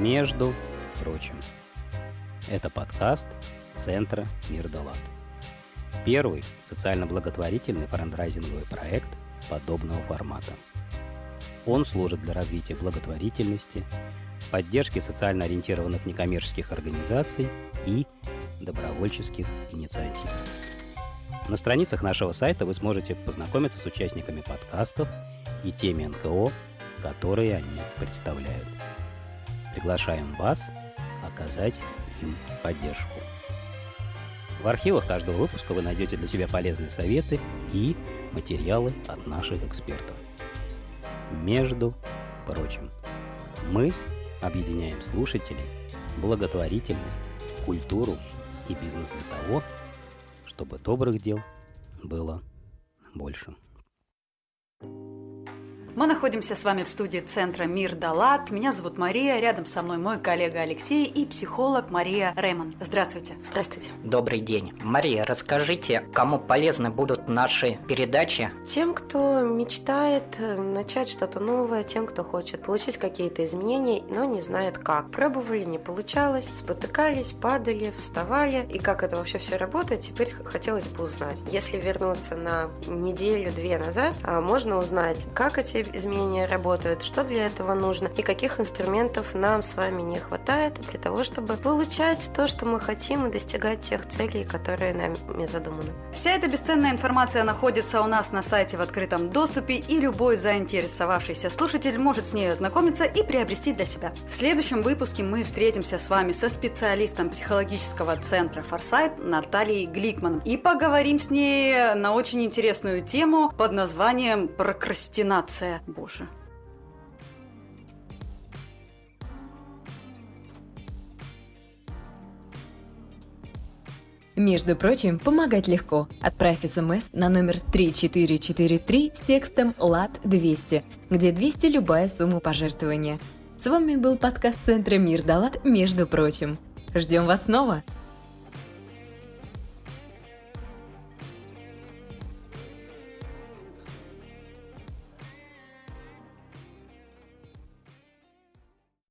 Между прочим, это подкаст Центра Мир Далат. Первый социально-благотворительный франдрайзинговый проект подобного формата. Он служит для развития благотворительности, поддержки социально ориентированных некоммерческих организаций и добровольческих инициатив. На страницах нашего сайта вы сможете познакомиться с участниками подкастов и теми НКО, которые они представляют. Приглашаем вас оказать им поддержку. В архивах каждого выпуска вы найдете для себя полезные советы и материалы от наших экспертов. Между прочим, мы объединяем слушателей, благотворительность, культуру и бизнес для того, чтобы добрых дел было больше. Мы находимся с вами в студии Центра Мир Далат. Меня зовут Мария, рядом со мной мой коллега Алексей и психолог Мария Реймон. Здравствуйте. Здравствуйте. Добрый день. Мария, расскажите, кому полезны будут наши передачи? Тем, кто мечтает э, начать что-то новое, тем, кто хочет получить какие-то изменения, но не знает как. Пробовали, не получалось, спотыкались, падали, вставали. И как это вообще все работает, теперь хотелось бы узнать. Если вернуться на неделю-две назад, а, можно узнать, как эти изменения работают, что для этого нужно и каких инструментов нам с вами не хватает для того, чтобы получать то, что мы хотим и достигать тех целей, которые нами задуманы. Вся эта бесценная информация находится у нас на сайте в открытом доступе, и любой заинтересовавшийся слушатель может с ней ознакомиться и приобрести для себя. В следующем выпуске мы встретимся с вами со специалистом психологического центра «Форсайт» Натальей Гликман и поговорим с ней на очень интересную тему под названием «Прокрастинация». Боже. Между прочим, помогать легко. Отправь смс на номер 3443 с текстом «ЛАД-200», где 200 любая сумма пожертвования. С вами был подкаст Центра Мир Далат «Между прочим». Ждем вас снова!